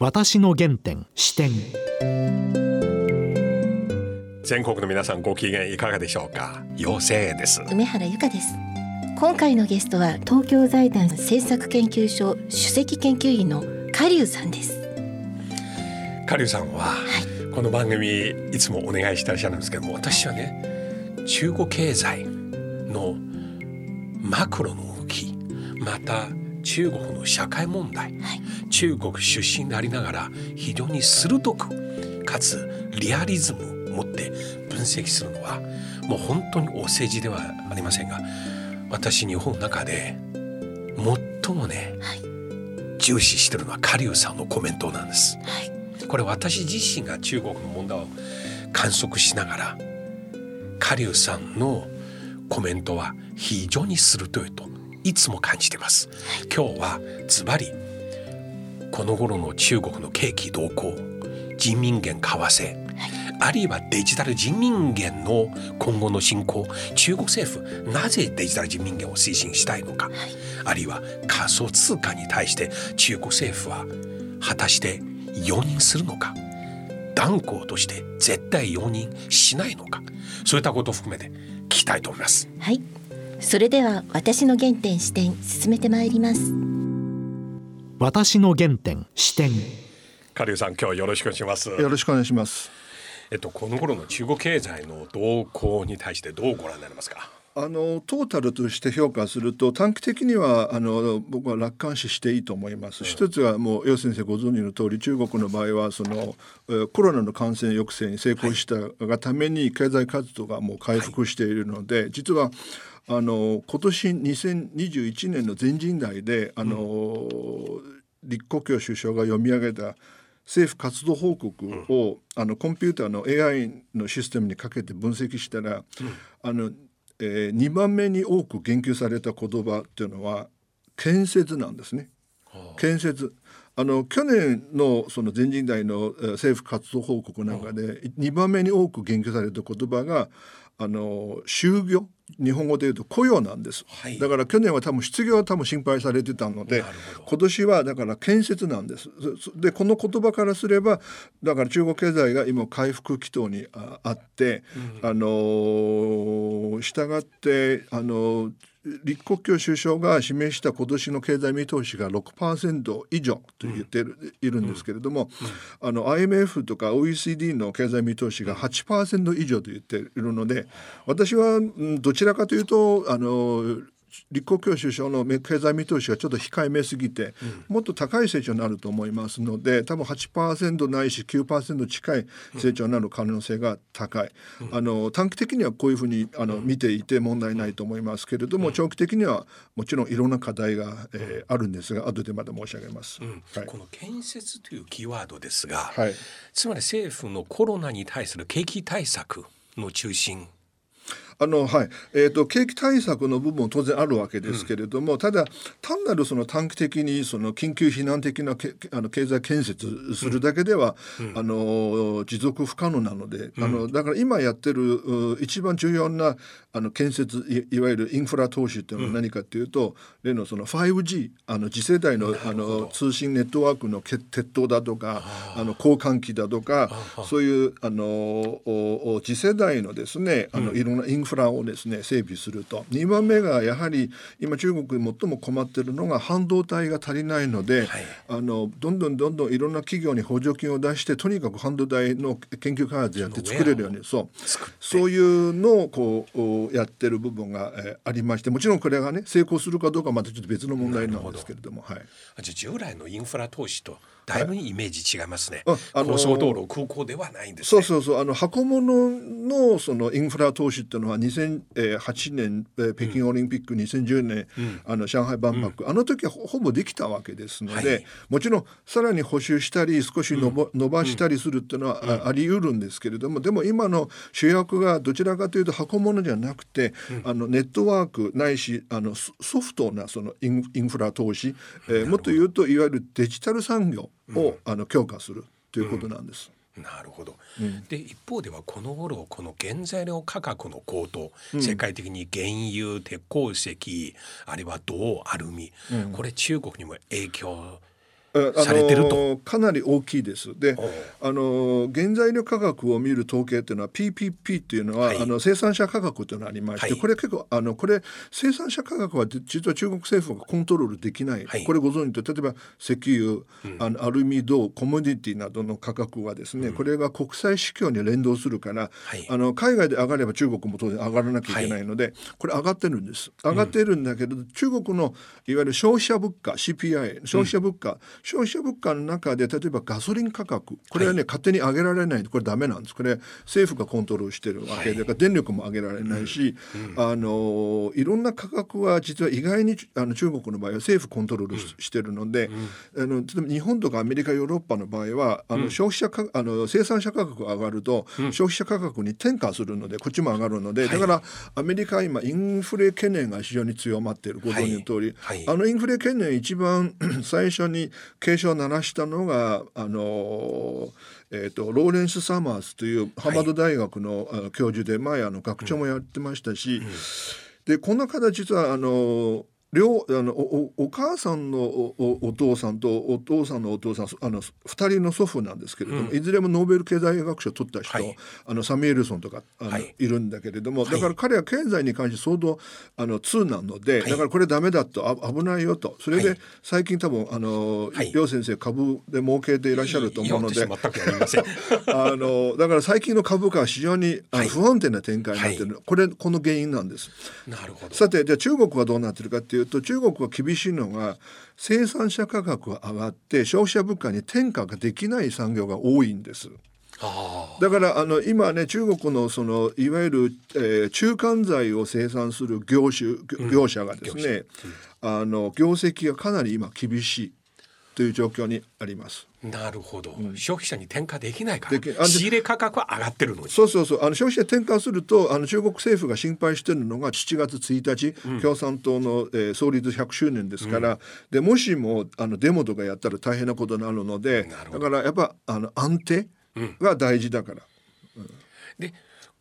私の原点視点。全国の皆さんご機嫌いかがでしょうか？妖精です。梅原由香です。今回のゲストは東京財団政策研究所首席研究員のカリュウさんです。カリュウさんは、この番組いつもお願いしてらっしゃるんですけども私はね中国経済のマクロの動きまた中国の社会問題、はい、中国出身でありながら非常に鋭くかつリアリズムを持って分析するのはもう本当にお世辞ではありませんが私日本の中で最もね、はい、重視してるのはカリさんのコメントなんです。はい、これ私自身が中国の問題を観測しながらカリさんのコメントは非常に鋭いといつも感じてます。今日はズバリこの頃の中国の景気動向人民元為替、あるいはデジタル人民元の今後の進行中国政府なぜデジタル人民元を推進したいのか、あるいは仮想通貨に対して中国政府は果たして容認するのか。断固として絶対容認しないのか。そういったことを含めて聞きたいと思います。はい。それでは私の原点視点進めてまいります私の原点視点。カリュウさん今日よろしくお願いします。よろしくお願いします。えっとこの頃の中国経済の動向に対してどうご覧になりますか？あのトータルとして評価すると短期的にはあの僕は楽観視していいと思います。一つはもう楊先生ご存知の通り中国の場合はそのコロナの感染抑制に成功したがために経済活動がもう回復しているので、実はあの今年2021年の全人代であの、うん、李克強首相が読み上げた政府活動報告を、うん、あのコンピューターの AI のシステムにかけて分析したら、うん、あのえー、2番目に多く言及された言葉っていうのは建設なんですね。建設。あの去年のその全人代の政府活動報告なんかで2番目に多く言及された言葉があの就業日本語で言うと雇用なんです、はい、だから去年は多分失業は多分心配されてたので今年はだから建設なんです。でこの言葉からすればだから中国経済が今回復軌道にあって、うん、あの従ってあの立国強首相が示した今年の経済見通しが6%以上と言って,、いるんですけれども、あの IMF とか OECD の経済見通しが8%以上と言っているので私はどちらかというとあの李克強首相の経済見通しがちょっと控えめすぎて、うん、もっと高い成長になると思いますので多分8%ないし9%近い成長になる可能性が高い、うん、あの短期的にはこういうふうにあの、うん、見ていて問題ないと思いますけれども、長期的にはもちろんいろんな課題が、えー、あるんですが後でまた申し上げます、はい、この建設というキーワードですが、はい、つまり政府のコロナに対する景気対策の中心あのはい。えーと、景気対策の部分も当然あるわけですけれども、うん、ただ単なるその短期的にその緊急避難的なけあの経済建設するだけでは、うん、あの持続不可能なので、うん、あのだから今やってる一番重要なあの建設いいわゆるインフラ投資っていうのは何かっていうと、例のその 5G あの次世代のあの通信ネットワークの鉄塔だとかあの交換機だとかそういうあの次世代のですねあのいろんなインフラフラをですね整備すると。2番目がやはり今中国で最も困っているのが半導体が足りないので、はい、あのどんどんどんどんいろんな企業に補助金を出してとにかく半導体の研究開発やって作れるようにそう。そういうのをこうやってる部分が、えー、ありましてもちろんこれがね成功するかどうかはまたちょっと別の問題なんですけれども。はい、じゃ従来のインフラ投資とだいぶイメージ違いますね、はい、あの高速道路空港ではないんです、ね、そうそうそう。あの箱物のそのインフラ投資っていうのは2008年、え北京オリンピック2010年、うん、あの上海万博、うん、あの時はほぼできたわけですので、はい、もちろんさらに補修したり少しのぼ、うん、伸ばしたりするっていうのは、あり得るんですけれどもでも今の主役がどちらかというと箱物じゃなくて、あのネットワークないしあのソフトなそのインインフラ投資、えー、もっと言うといわゆるデジタル産業を、あの強化するということなんです。なるほど、うん、で一方ではこの頃この原材料価格の高騰、うん、世界的に原油鉄鉱石あるいは銅アルミ、うん、これ中国にも影響されてると。かなり大きいです。であの原材料価格を見る統計っていうのは PPP っていうのは、はい。あの生産者価格っていうのがありまして、はい。これ結構あのこれ生産者価格は実は中国政府がコントロールできない、はい。これご存知と例えば石油、あのアルミ銅コモディティなどの価格はですね、これが国際市況に連動するから、はい。あの海外で上がれば中国も当然上がらなきゃいけないので、これ上がってるんです。上がってるんだけど、中国のいわゆる消費者物価 CPI 消費者物価、消費者物価の中で例えばガソリン価格これはね、勝手に上げられないこれダメなんです。これ政府がコントロールしてるわけで、はい。だから電力も上げられないし、あのいろんな価格は実は意外にあの中国の場合は政府コントロールし,、してるので、あの例えば日本とかアメリカヨーロッパの場合はあの消費者かあの生産者価格が上がると、消費者価格に転嫁するのでこっちも上がるので、だからアメリカは今インフレ懸念が非常に強まっているご存知の通り、はい。はい。あのインフレ懸念一番 最初に警鐘を鳴らしたのがあの、えー、とローレンス・サマースというハーバード大学の,、あの教授で前あの学長もやってましたし、でこの方実はあの両あのおおお母さんのおおお父さんとお父さんのお父さんあの2人の祖父なんですけれども、いずれもノーベル経済学賞を取った人、はい。あのサミュエルソンとかあの、はい。い、るんだけれども、はい。だから彼は経済に関して相当あの通なので、はい。だからこれダメだとあ危ないよと。それではい。最近多分あの、はい。楊先生株で儲けていらっしゃると思うのでいや私全くやりません。あのだから最近の株価は非常にあのはい。不安定な展開になってい。る、これこの原因なんです。なるほど。さてじゃあ中国はどうなってるかっていうと中国は厳しいのが生産者価格が上がって消費者物価に転嫁ができない産業が多いんです。あだからあの今ね中国のそのいわゆる、えー中間材を生産する業種業業者がですね、あの業績がかなり今厳しいという状況にあります。あなるほど、消費者に転嫁できないから仕入れ価格は上がってるのに。そうそうそう。あの消費者転換するとあの中国政府が心配してるのが7月1日、共産党の、えー創立100周年ですから、でもしもあのデモとかやったら大変なことになるのでだからやっぱあの安定が大事だから。で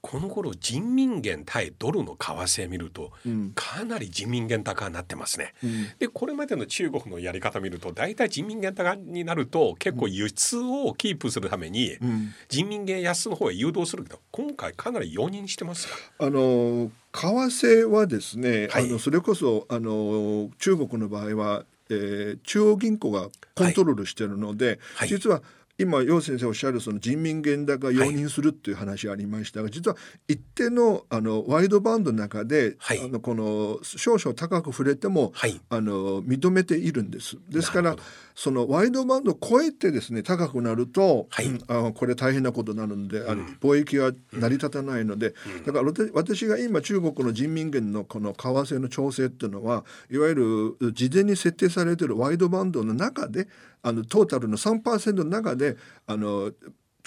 この頃人民元対ドルの為替見ると、かなり人民元高になってますね。でこれまでの中国のやり方見ると大体人民元高になると結構輸出をキープするために、人民元安の方へ誘導するけど今回かなり容認してますか？あの為替はですね、はい。あのそれこそあの中国の場合は、えー中央銀行がコントロールしているので、はい。実は今楊先生おっしゃるその人民元高容認するっていう話ありましたが、実は一定のあのワイドバンドの中で、はい。あのこの少々高く触れても、はい。あの認めているんです。ですからそのワイドバンドを超えてですね高くなると、はい。うんあこれ大変なことになるので、あの貿易が成り立たないので、だから私私が今中国の人民元のこの為替の調整っていうのはいわゆる事前に設定されているワイドバンドの中であのトータルの3%の中であの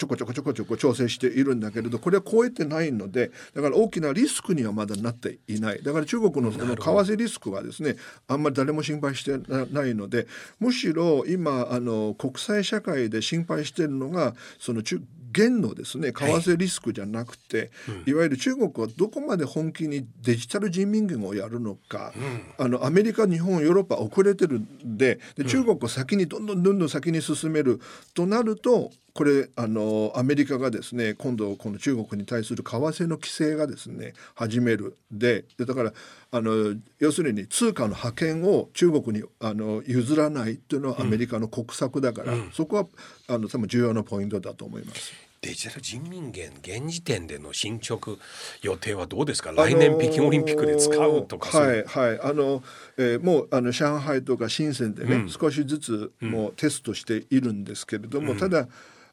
ちょこちょこちょこちょこ調整しているんだけれどこれは超えてないのでだから大きなリスクにはまだなっていない。だから中国のその為替リスクはですねあんまり誰も心配してなないのでむしろ今あの国際社会で心配しているのがその中元のですね為替リスクじゃなくて、いわゆる中国はどこまで本気にデジタル人民元をやるのか、あのアメリカ日本ヨーロッパ遅れてるんでで中国を先にどんどんどんどん先に進めるとなるとこれあのアメリカがですね今度この中国に対する為替の規制がですね始める。ででだからあの要するに通貨の覇権を中国にあの譲らないっていうのはアメリカの国策だから、そこはあの多分重要なポイントだと思います。デジタル人民元現時点での進捗予定はどうですか？来年北京オリンピックで使うとかはいはい。あの、えーもうあの上海とか深センでね、少しずつもうテストしているんですけれども、ただ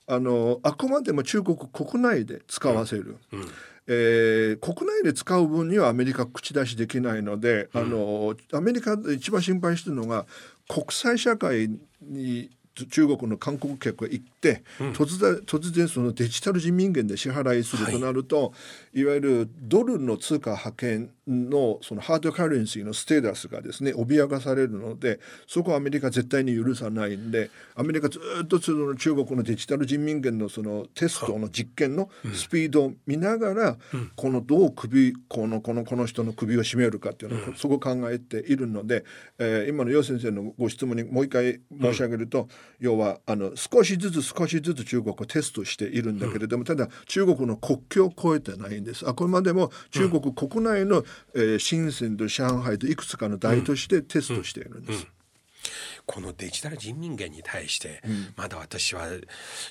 あのあくまでも中国国内で使わせる。えー国内で使う分にはアメリカ口出しできないので、あのアメリカで一番心配してるのが国際社会に中国の観光客が行って、突然突然そのデジタル人民元で支払いするとなると、い、わゆるドルの通貨派遣のそのハードカレンシーのステータスがですね脅かされるのでそこはアメリカ絶対に許さないんでアメリカずっとその中国のデジタル人民元のそのテストの実験のスピードを見ながら、このどう首このこのこの人の首を絞めるかっていうのを、そこを考えているので、えー今の楊先生のご質問にもう一回申し上げると、要はあの少しずつ少しずつ中国をテストしているんだけれども、ただ中国の国境を越えてないんです。あくまでも中国国内の、えー深センと上海といくつかの大都市でテストしているんです。このデジタル人民元に対して、まだ私は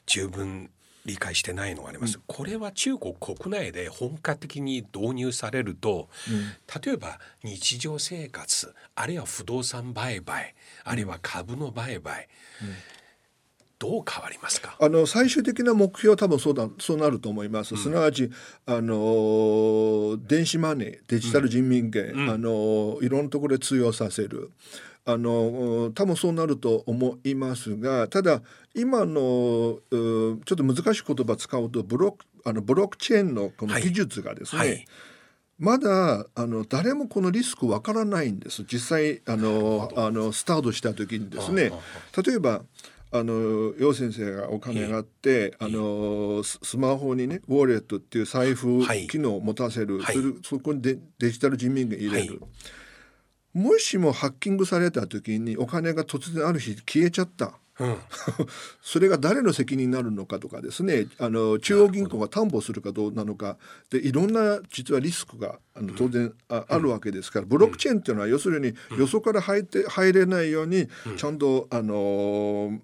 十分理解してないのがあります、これは中国国内で本格的に導入されると、例えば日常生活あるいは不動産売買あるいは株の売買、どう変わりますか？あの最終的な目標は多分そうだそうなると思います。すなわちあの電子マネーデジタル人民元、あのいろんなところで通用させる。あの多分そうなると思いますがただ今のうちょっと難しい言葉使うとブロックあのブロックチェーンのこのはい。技術がですね、はい。まだあの誰もこのリスクわからないんです。実際あのあのスタートした時にですね。例えばあの楊先生がお金があってあのススマホにねウォレットっていう財布はい。機能を持たせる、はい。それそこにデデジタル人民元入れる、はい。もしもハッキングされた時にお金が突然ある日消えちゃった。うん。それが誰の責任になるのかとかですねあの中央銀行が担保するかどうなのかでいろんな実はリスクがあの当然あ,、あるわけですからブロックチェーンっていうのは要するによそから入って入れないようにちゃんとあの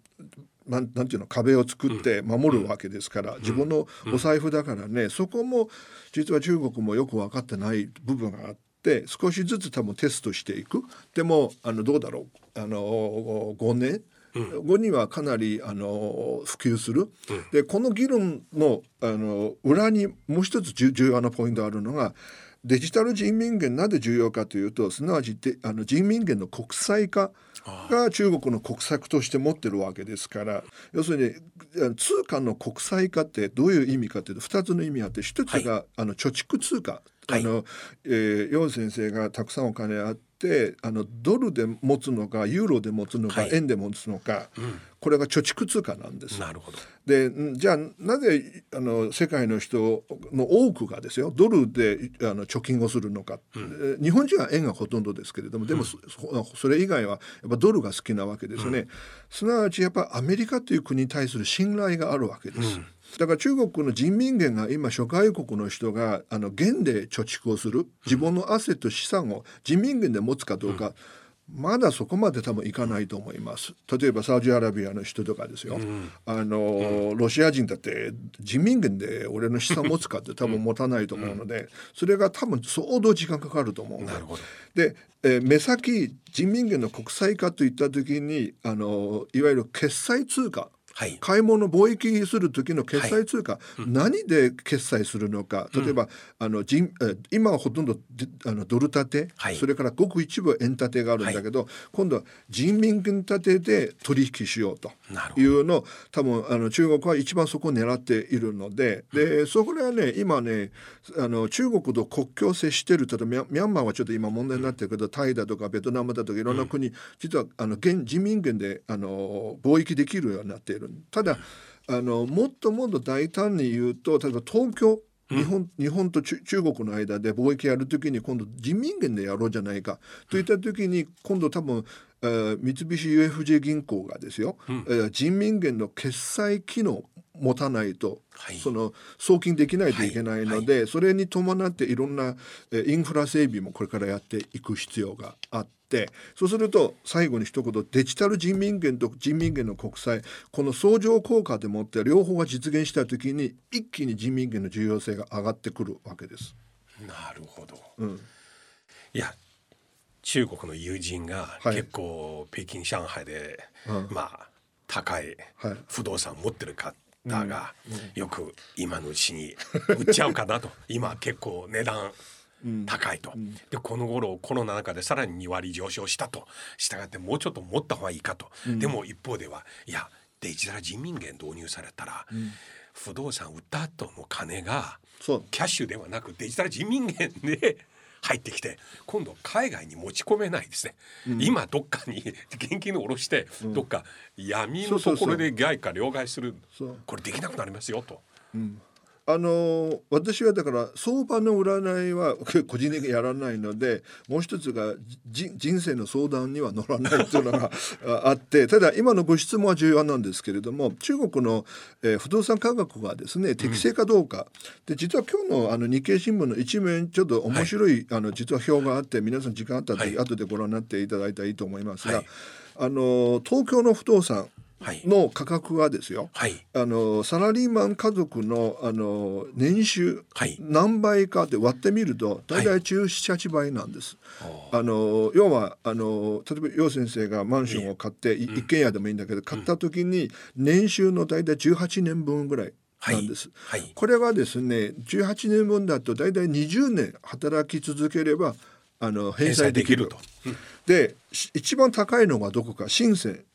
なんなんていうの壁を作って守るわけですから、自分のお財布だからね、そこも実は中国もよく分かってない部分があって少しずつ多分テストしていく。でもあのどうだろうあの5年後にはかなりあの普及する、でこの議論のあの裏にもう一つ重重要なポイントがあるのがデジタル人民元なぜ重要かというとすなわちであの人民元の国際化が中国の国策として持ってるわけですから要するに通貨の国際化ってどういう意味かというと2つの意味あって1つが、あの貯蓄通貨、はい。あのえー、楊先生がたくさんお金あってあのドルで持つのかユーロで持つのか、はい。円で持つのか、これが貯蓄通貨なんです。なるほど。でんじゃあなぜあの世界の人の多くがですよドルであの貯金をするのか、えー日本人は円がほとんどですけれどもでもそ,そ、それ以外はやっぱドルが好きなわけですよね、すなわちやっぱアメリカという国に対する信頼があるわけです。だから中国の人民元が今諸外国の人があの元で貯蓄をする自分のアセット資産を人民元で持つかどうか、まだそこまで多分いかないと思います。例えばサウジアラビアの人とかですよ。あの、ロシア人だって人民元で俺の資産持つかって多分 持たないと思うので、それが多分相当時間かかると思うなるほど。で、えー目先人民元の国際化といった時にあのいわゆる決済通貨はい。買い物貿易する時の決済通貨、何で決済するのか。例えば、あの人えー今はほとんどであのドル建て、はい。それからごく一部円建てがあるんだけど、今度は人民元建てで取引しようというのを多分あの中国は一番そこを狙っているのででそこではね今ねあの中国と国境を接している例えばミャミャンマーはちょっと今問題になってるけど、タイだとかベトナムだとかいろんな国、実はあの現人民元であの貿易できるようになっているただあのもっともっと大胆に言うと例えば東京日本日本と中中国の間で貿易やるときに今度人民元でやろうじゃないか。といったときに今度多分、えー三菱 UFJ 銀行がですよ、えー人民元の決済機能持たないと、はい。その送金できないといけないので、それに伴っていろんな、えーインフラ整備もこれからやっていく必要があってそうすると最後に一言デジタル人民元と人民元の国債この相乗効果でもって両方が実現した時に一気に人民元の重要性が上がってくるわけです。なるほど、うん。いや中国の友人がはい。結構北京上海で、うん。まあ高いはい。不動産持ってる方がよく今のうちに売っちゃうかなと。今結構値段高いと、でこの頃コロナの中でさらに2割上昇したと。したがってもうちょっと持った方がいいかと、でも一方ではいやデジタル人民元導入されたら、不動産売った後の金がキャッシュではなくデジタル人民元で入ってきて今度海外に持ち込めないですね、今どっかに現金を下ろして、どっか闇のところで外貨両替する。これできなくなりますよと。あのー私はだから相場の占いは 個人的にやらないのでもう一つがじ人生の相談には乗らないというのが ああってただ今のご質問は重要なんですけれども中国の、えー不動産価格がですね適正かどうか、で実は今日のあの日経新聞の一面ちょっと面白い、あの実は表があって皆さん時間あったら、はい。後でご覧になっていただいたらいいと思いますが、はい。あのー東京の不動産はいの価格はですよ、はい。あのサラリーマン家族のあの年収、はい。何倍かって割ってみると大体1718倍なんです。あの要はあの例えば楊先生がマンションを買って、い一軒家でもいいんだけど買った時に年収の大体18年分ぐらいなんです。はい。はい。これがですね18年分だと大体20年働き続ければあの返済できる。返済で一番高いのがどこか深セン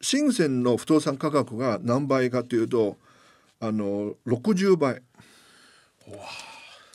深センの不動産価格が何倍かというとあの60倍。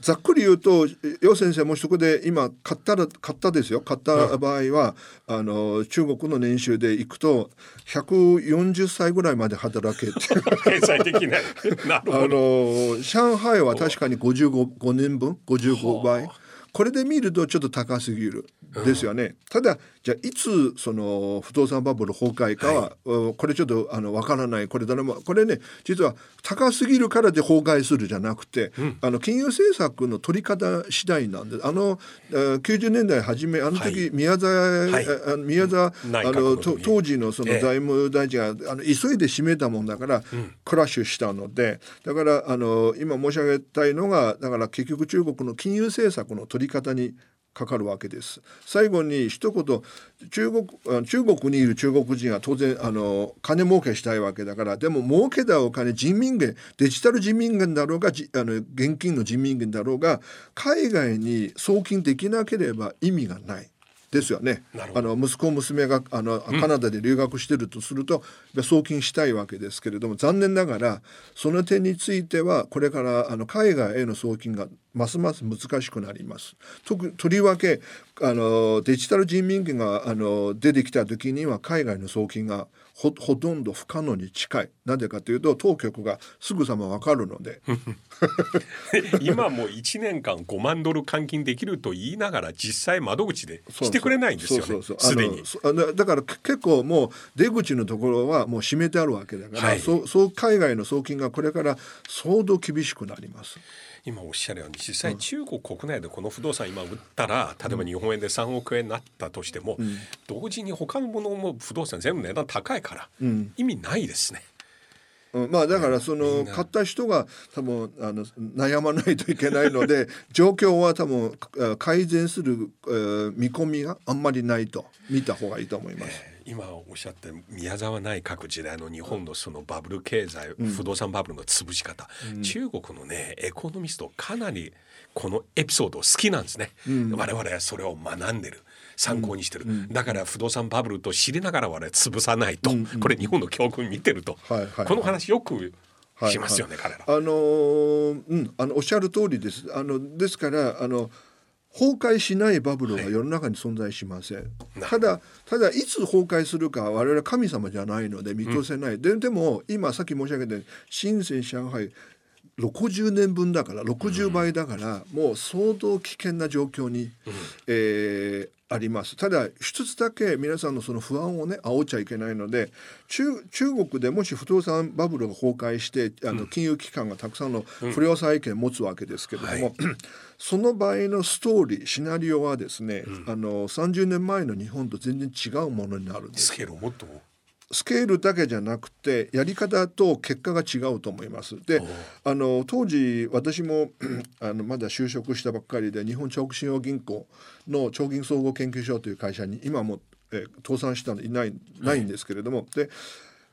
ざっくり言うと楊先生もそこで今買ったら買ったですよ。買った場合は、あの中国の年収でいくと140歳ぐらいまで働けって。いう返済できないなるあの上海は確かに55年分？55倍これで見るとちょっと高すぎる。ですよね、ただじゃあいつその不動産バブル崩壊かは、うんこれちょっとあのわからない。これ誰もこれね実は高すぎるからで崩壊するじゃなくて、あの金融政策の取り方次第なんであのえー90年代初めあの時、はい。宮沢、はい。あの宮沢内あの当時のそのええ。財務大臣があの急いで閉めたもんだから、クラッシュしたのでだからあの今申し上げたいのがだから結局中国の金融政策の取り方にかかるわけです最後に一言中国中国にいる中国人は当然あの金儲けしたいわけだからでも儲けたお金人民元デジタル人民元だろうがあの現金の人民元だろうが海外に送金できなければ意味がない。ですよね。あの息子娘があのカナダで留学してるとすると、やっぱり送金したいわけですけれども残念ながらその点についてはこれからあの海外への送金がますます難しくなります。特とりわけあのデジタル人民元があの出てきた時には海外の送金がほほとんど不可能に近い。なぜかというと当局がすぐさま分かるので。今もう1年間5万ドル換金できると言いながら実際窓口でしてくれないんですよね。すでに。だからけ結構もう出口のところはもう閉めてあるわけだから、はい。そうそう海外の送金がこれから相当厳しくなります。今おっしゃるように実際中国国内でこの不動産今売ったら例えば日本円で3億円になったとしても、同時に他のものも不動産全部値段高いから、意味ないですね。うん、まあだからその買った人が多分あの悩まないといけないので 状況は多分あ改善する、えー見込みがあんまりないと見た方がいいと思います。今おっしゃった宮沢内閣時代の日本のそのバブル経済、不動産バブルの潰し方、中国のねエコノミストかなりこのエピソード好きなんですね、我々はそれを学んでる参考にしてる、だから不動産バブルと知りながら我々潰さないと、これ日本の教訓見てると、はいはいこの話よくしますよね、彼ら。あのーうん。あのおっしゃる通りです。あのですからあの崩壊しないバブルは世の中に存在しません。なただただいつ崩壊するかは我々神様じゃないので見通せない。ででも今さっき申し上げたように深セン上海60年分だから60倍だから、もう相当危険な状況に、えーあります。ただ一つだけ皆さんのその不安をね煽っちゃいけないので中中国でもし不動産バブルが崩壊してあの金融機関がたくさんの不良債権を持つわけですけれども、その場合のストーリーシナリオはですね、あの30年前の日本と全然違うものになるんです。スケールをもっとスケールだけじゃなくてやり方と結果が違うと思います。であの当時私も あのまだ就職したばっかりで日本長期信用銀行の長銀総合研究所という会社に今も、えー倒産したのいないないんですけれども、で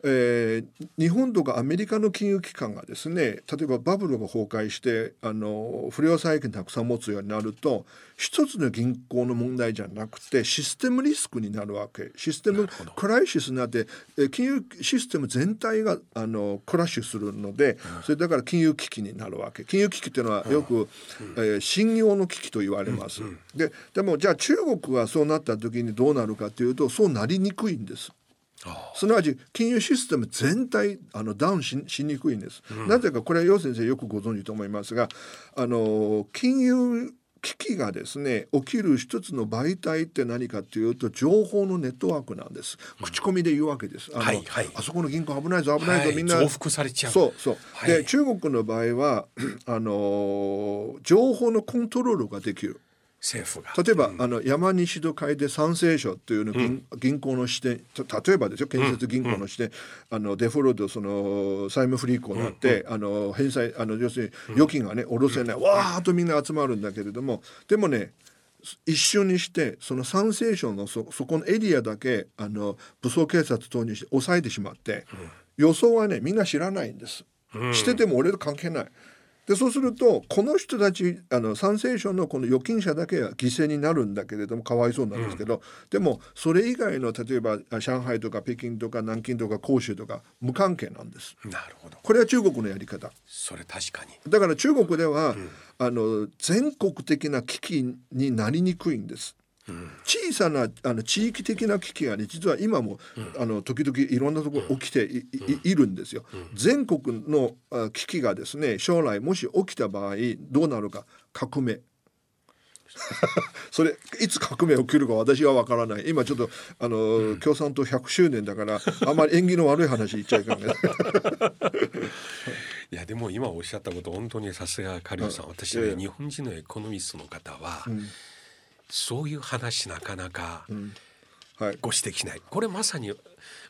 えー日本とかアメリカの金融機関がですね例えばバブルが崩壊してあの不良債権たくさん持つようになると一つの銀行の問題じゃなくてシステムリスクになるわけ。システムクライシスになってえー金融システム全体があのクラッシュするのでそれだから金融危機になるわけ。金融危機っていうのはよく、えー信用の危機と言われます。ででもじゃあ中国がそうなった時にどうなるかというとそうなりにくいんです。すなわち金融システム全体あのダウンししにくいんです。なぜかこれは楊先生よくご存知と思いますがあの金融危機がですね起きる一つの媒体って何かというと情報のネットワークなんです。口コミで言うわけです。あの、はいはいあそこの銀行危ないぞ危ないぞ、はいみんな増幅されちゃうそうそう。はいで中国の場合は あの情報のコントロールができる。政府が。例えば、あの山西と書いて三聖書というの銀,、銀行の支店た例えばですよ建設銀行の支店、あのデフォルトその債務不履行になって、あの返済あの要するに預金がね下ろせない、わーっとみんな集まるんだけれどもでもね一瞬にしてその三聖書のそそこのエリアだけあの武装警察等にして抑えてしまって、予想はねみんな知らないんです。してても俺と関係ない。でそうするとこの人たちあの参政省のこの預金者だけが犠牲になるんだけれどもかわいそうなんですけど、でもそれ以外の例えばあ上海とか北京とか南京とか広州とか無関係なんです。なるほどこれは中国のやり方。それ確かにだから中国では、あの全国的な危機になりにくいんです。小さなあの地域的な危機がね実は今も、あの時々いろんなところ起きてい,い、いるんですよ。全国のあ危機がですね将来もし起きた場合どうなるか革命。それいつ革命起きるか私は分からない。今ちょっとあの、共産党100周年だからあまり縁起の悪い話言っちゃいかんね いやでも今おっしゃったこと本当にさすがカリオさん。私ええ。ね日本人のエコノミストの方は、そういう話なかなかはい。ご指摘しない。これまさに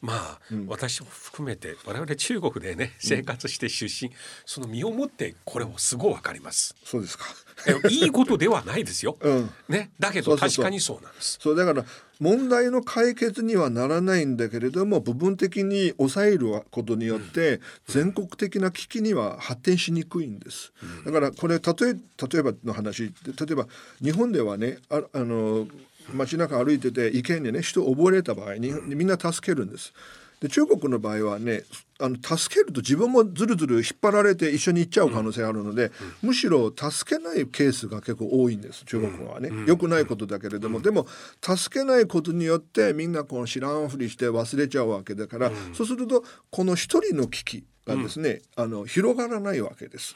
まあ、私も含めて我々中国でね生活して出身、その身をもってこれをすごいわかります。そうですか。えいいことではないですよ。うんね、だけど確かにそうなんです。そうだから問題の解決にはならないんだけれども部分的に抑えることによって全国的な危機には発展しにくいんです。だからこれ例え例えばの話例えば日本ではねああの街中歩いてて池にね人溺れた場合にみんな助けるんです。で中国の場合はねあの助けると自分もずるずる引っ張られて一緒に行っちゃう可能性があるので、むしろ助けないケースが結構多いんです中国はね、良くないことだけれども、でも助けないことによってみんなこの知らんふりして忘れちゃうわけだから、そうするとこの一人の危機がですね、あの広がらないわけです。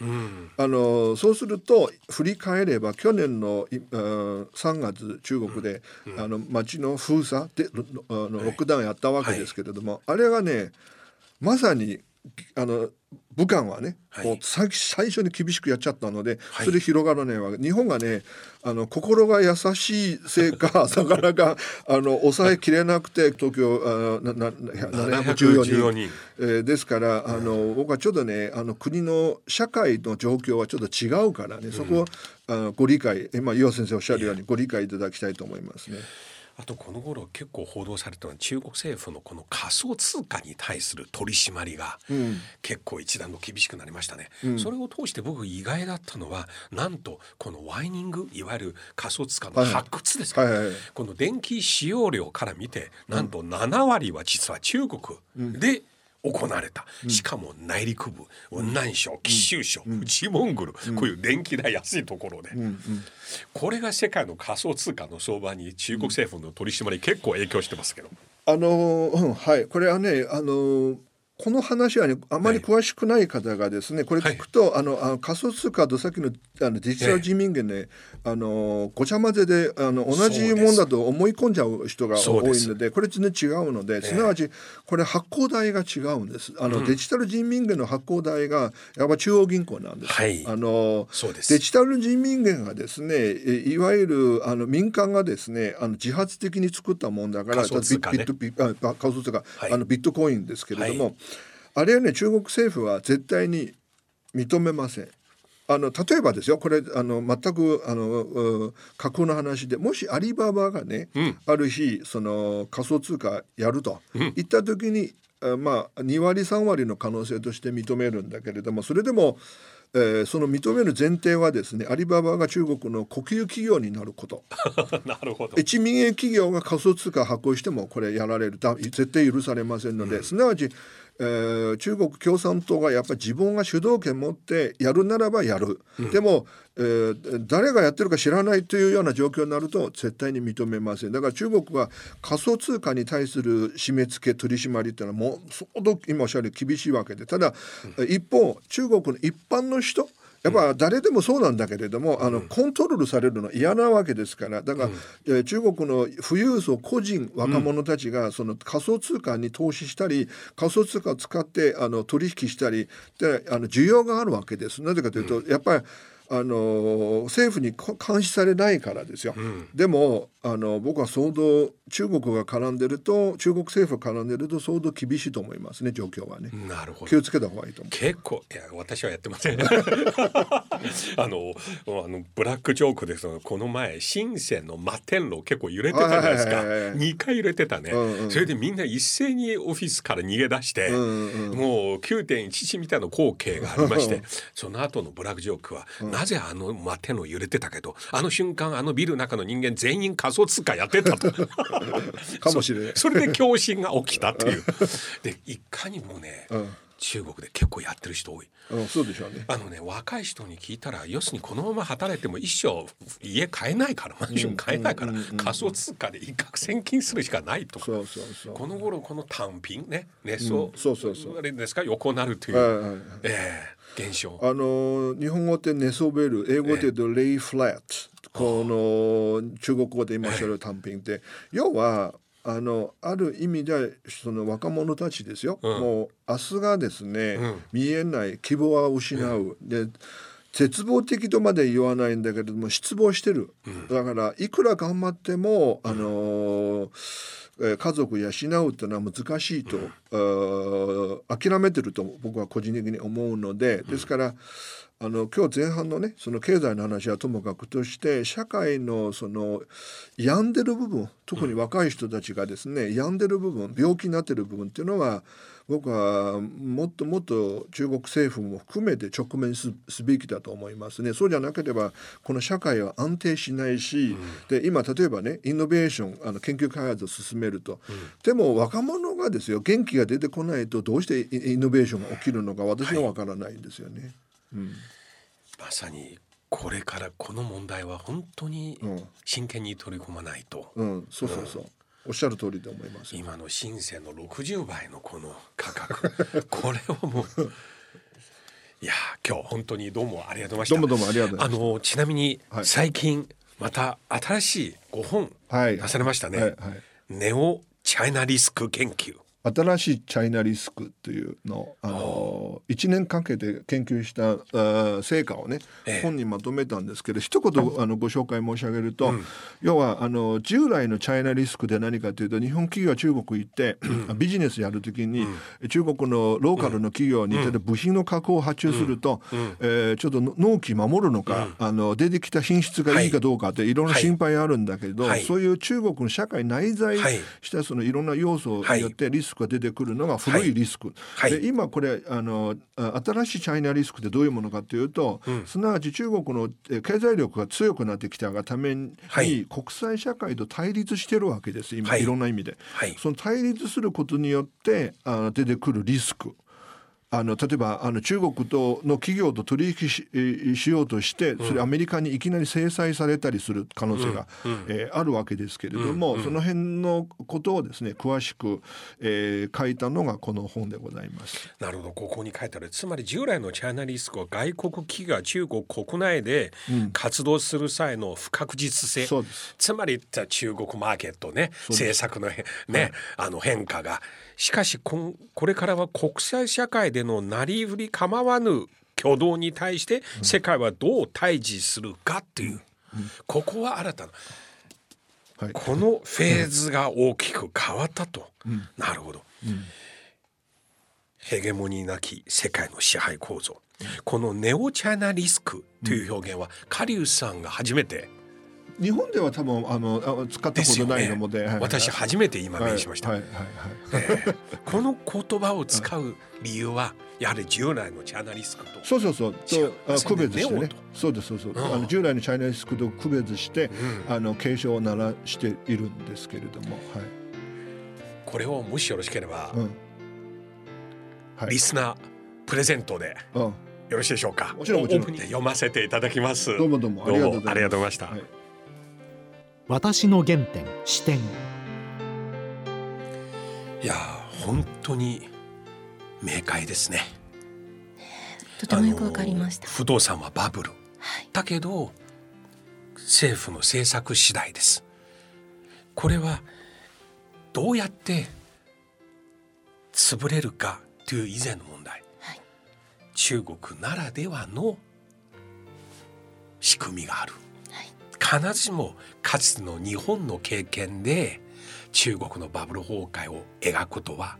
あのそうすると振り返れば去年のいあー3月中国で、あの街の封鎖でロあのロックダウンやったわけですけれども、あれがねまさにあの武漢はね、はい。こう最最初に厳しくやっちゃったので、はい。それ広がらないわけ。日本がねあの心が優しいせいか なかなかあの抑えきれなくて東京あなな714 714人人えーですからあの僕はちょっとねあの国の社会の状況はちょっと違うからねそこを、あのご理解今岩先生おっしゃるようにご理解いただきたいと思いますね。あとこの頃結構報道されたのは中国政府のこの仮想通貨に対する取り締まりが結構一段と厳しくなりましたね、それを通して僕意外だったのはなんとこのワイニングいわゆる仮想通貨の発掘ですか、はいはいはい。この電気使用量から見てなんと7割は実は中国で行われた、しかも内陸部雲南省貴州省内モンゴル、こういう電気代安いところで、これが世界の仮想通貨の相場に中国政府の取り締まり結構影響してますけど、あのうんはい。これはねあのこの話はねあまり詳しくない方がですね、これ聞くと、あのあの仮想通貨とさっきのあのデジタル人民元ね、あのごちゃ混ぜであの同じもんだと思い込んじゃう人が多いのでこれ全然違うので、すなわちこれ発行代が違うんです。あの、デジタル人民元の発行代がやっぱ中央銀行なんです、はい。あのデジタル人民元がですねえいわゆるあの民間がですねあの自発的に作ったもんだから仮想通貨ね。ビットコインですけれども、はいあれはね中国政府は絶対に認めません。あの例えばですよこれあの全くあのう架空の話でもしアリババがね、ある日その仮想通貨やると、言った時にあまあ2割3割の可能性として認めるんだけれどもそれでも、えーその認める前提はですねアリババが中国の国有企業になること。なるほど。一民営企業が仮想通貨発行してもこれやられる。だ絶対許されませんので、すなわち、えー中国共産党がやっぱり自分が主導権持ってやるならばやる、でも、えー誰がやってるか知らないというような状況になると絶対に認めません。だから中国は仮想通貨に対する締め付け取り締まりっていうのはもう相当今おっしゃるように厳しいわけで。ただ、一方中国の一般の人やっぱ誰でもそうなんだけれども、あのコントロールされるの嫌なわけですから。だから、えー中国の富裕層個人若者たちがその仮想通貨に投資したり仮想通貨を使ってあの取引したりであの需要があるわけです。なぜかというと、やっぱりあの政府にこ監視されないからですよ。でもあの僕は相当中国が絡んでると中国政府が絡んでると相当厳しいと思いますね状況はね。なるほど。気。をつけた方がいいと思う。結構いや私はやってません。あのあのブラックジョークですがこの前深センの摩天楼結構揺れてたじゃないですか。はいはいはいはい2回揺れてたね、うんうんそれでみんな一斉にオフィスから逃げ出して、んうんもう9.11みたいな光景がありましてその後のブラックジョークは、なぜあの摩天楼揺れてたけどあの瞬間あのビルの中の人間全員仮想通貨やってたと。かもしれない。それで共振が起きたっていう。でいかにもね、うん。中国で結構やってる人多い。うん、そうでしょうね。あのね若い人に聞いたら要するにこのまま働いても一生家買えないからマンション買えないから仮想通貨で一攫千金するしかないと。かそうそうそう。この頃この単品ね値相、うんそうそうそう。あれですか？横なるという、はいはいはいええ現象。あの日本語って寝そべる英語で言うとレイフラットこの中国語で今おっしゃる単品って。要はあのある意味でその若者たちですよ、うん。もう明日がですね、うん。見えない希望は失う、で絶望的とまで言わないんだけれども失望してる、だからいくら頑張っても、あのーえー家族養うっていうのは難しいと、諦めてると僕は個人的に思うのでですからあの今日前半のねその経済の話はともかくとして社会のその病んでる部分特に若い人たちがですね、病んでる部分病気になってる部分っていうのは僕はもっともっと中国政府も含めて直面すすべきだと思いますね。そうじゃなければこの社会は安定しないし、で今例えばねイノベーションあの研究開発を進めると、でも若者がですよ元気が出てこないとどうしてイイノベーションが起きるのか私はわからないんですよね。まさにこれからこの問題は本当にうん。真剣に取り込まないと、うん、そうそうそう。おっしゃる通りで思います。今の深センの60倍のこの価格。これはもういや今日本当にどうもありがとうございました。どうもどうもありがとうございました。あのちなみにはい。最近また新しい5本はい。出されましたね、はい。はい。ネオチャイナリスク研究新しいチャイナリスクというのをあの1年かけて研究した成果をね、ええ。本にまとめたんですけど一言あのご紹介申し上げると、要はあの従来のチャイナリスクで何かというと日本企業は中国行って、ビジネスやるときに、中国のローカルの企業に、例えば部品の加工を発注すると、えーちょっと納期守るのか、あの出てきた品質がいいかどうかってい。ろんな心配あるんだけど、はい。そういう中国の社会内在はい。したそのいろんな要素によってリスクが出てくるのが古いリスク、はい。で今これあのあ新しいチャイナリスクってどういうものかというと、すなわち中国のえ経済力が強くなってきたがために、はい。国際社会と対立してるわけです今、はい。い、ろんな意味で、はい。その対立することによってあの出てくるリスクあの例えばあの中国との企業と取引しえーしようとしてそれアメリカにいきなり制裁されたりする可能性が、えーあるわけですけれども、その辺のことをですね詳しく、えー書いたのがこの本でございます。なるほど。ここに書いてある。つまり従来のチャイナリスクは外国企業が中国国内で活動する際の不確実性、そうです。つまり中国マーケットね政策のへね、あの変化がしかしこれからは国際社会でのなりふり構わぬ挙動に対して世界はどう対峙するかっていう、ここは新たな。はい、このフェーズが大きく変わったと、なるほど、ヘゲモニーなき世界の支配構造、このネオチャイナリスクという表現は、カリウスさんが初めて日本では多分あのあ使ったことないので、ね。はい。私初めて今目にしました、この言葉を使う理由はやはり従来のジャーナリストとそうそうそう。とあ区別してね。そうですそうそう、ん。あの従来のチャイナリスクと区別して、うん。あの警鐘を鳴らしているんですけれども。はい、これをもしよろしければ、うん。はい。リスナープレゼントでうん、よろしいでしょうか？もちろんもちろん。読ませていただきます。どうもどうも。ありがとうございます。ありがとうございました、はい私の原点視点。いやー本当に明快ですね。とてもよくわかりました。不動産はバブル。はい。だけど政府の政策次第です。これはどうやって潰れるかという以前の問題、はい。中国ならではの仕組みがある。はい必ずしもかつての日本の経験で中国のバブル崩壊を描くことは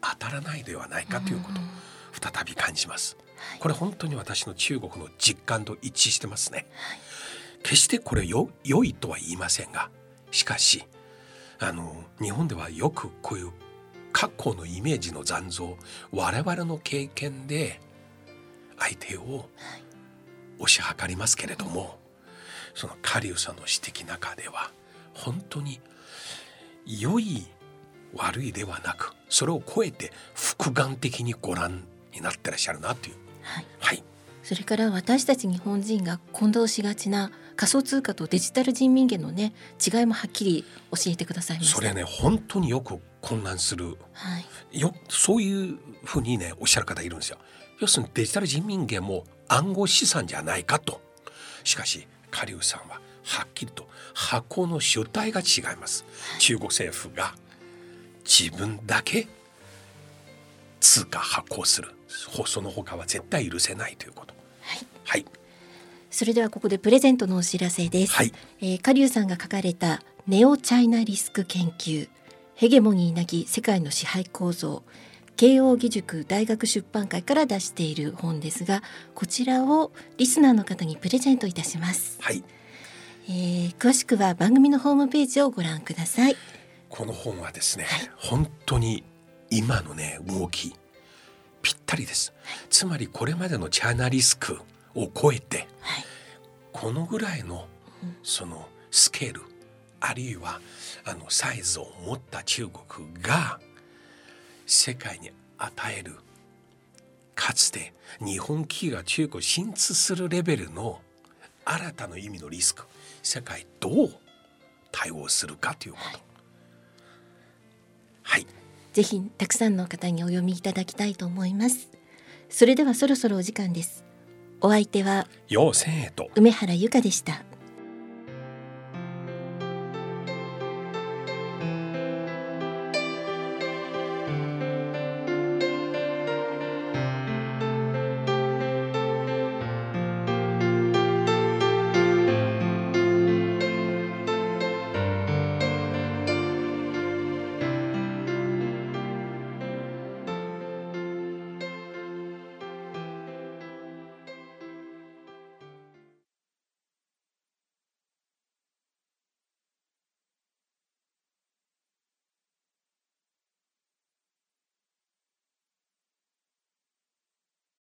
当たらないではないかということを再び感じます。これ本当に私の中国の実感と一致してますね。決してこれよ良いとは言いませんがしかしあの日本ではよくこういう過去のイメージの残像我々の経験で相手を推し量りますけれどもそのカリウさんの指摘の中では本当に良い悪いではなくそれを超えて複眼的にご覧になってらっしゃるなという。はい。はい。それから私たち日本人が混同しがちな仮想通貨とデジタル人民元のね違いもはっきり教えてくださいそれね本当によく混乱する。はい。よそういうふうにねおっしゃる方いるんですよ。要するにデジタル人民元も暗号資産じゃないかと。しかしカリウさんははっきりと箱の主体が違います。中国政府が自分だけ通貨発行するその他は絶対許せないということ。はいはいそれではここでプレゼントのお知らせです。はいえー、カリュウさんが書かれたネオチャイナリスク研究ヘゲモニーなき世界の支配構造慶應義塾大学出版会から出している本ですがこちらをリスナーの方にプレゼントいたします、はい。えー、詳しくは番組のホームページをご覧ください。この本はですね、本当に今のね動きぴったりです、つまりこれまでのチャイナリスクを超えて、はい。このぐらいのそのスケールあるいはあのサイズを持った中国が世界に与えるかつて日本企業が中国を進出するレベルの新たな意味のリスク世界どう対応するかということ。はい。ぜひたくさんの方にお読みいただきたいと思います。それではそろそろお時間です。お相手は要千へと。梅原由香でした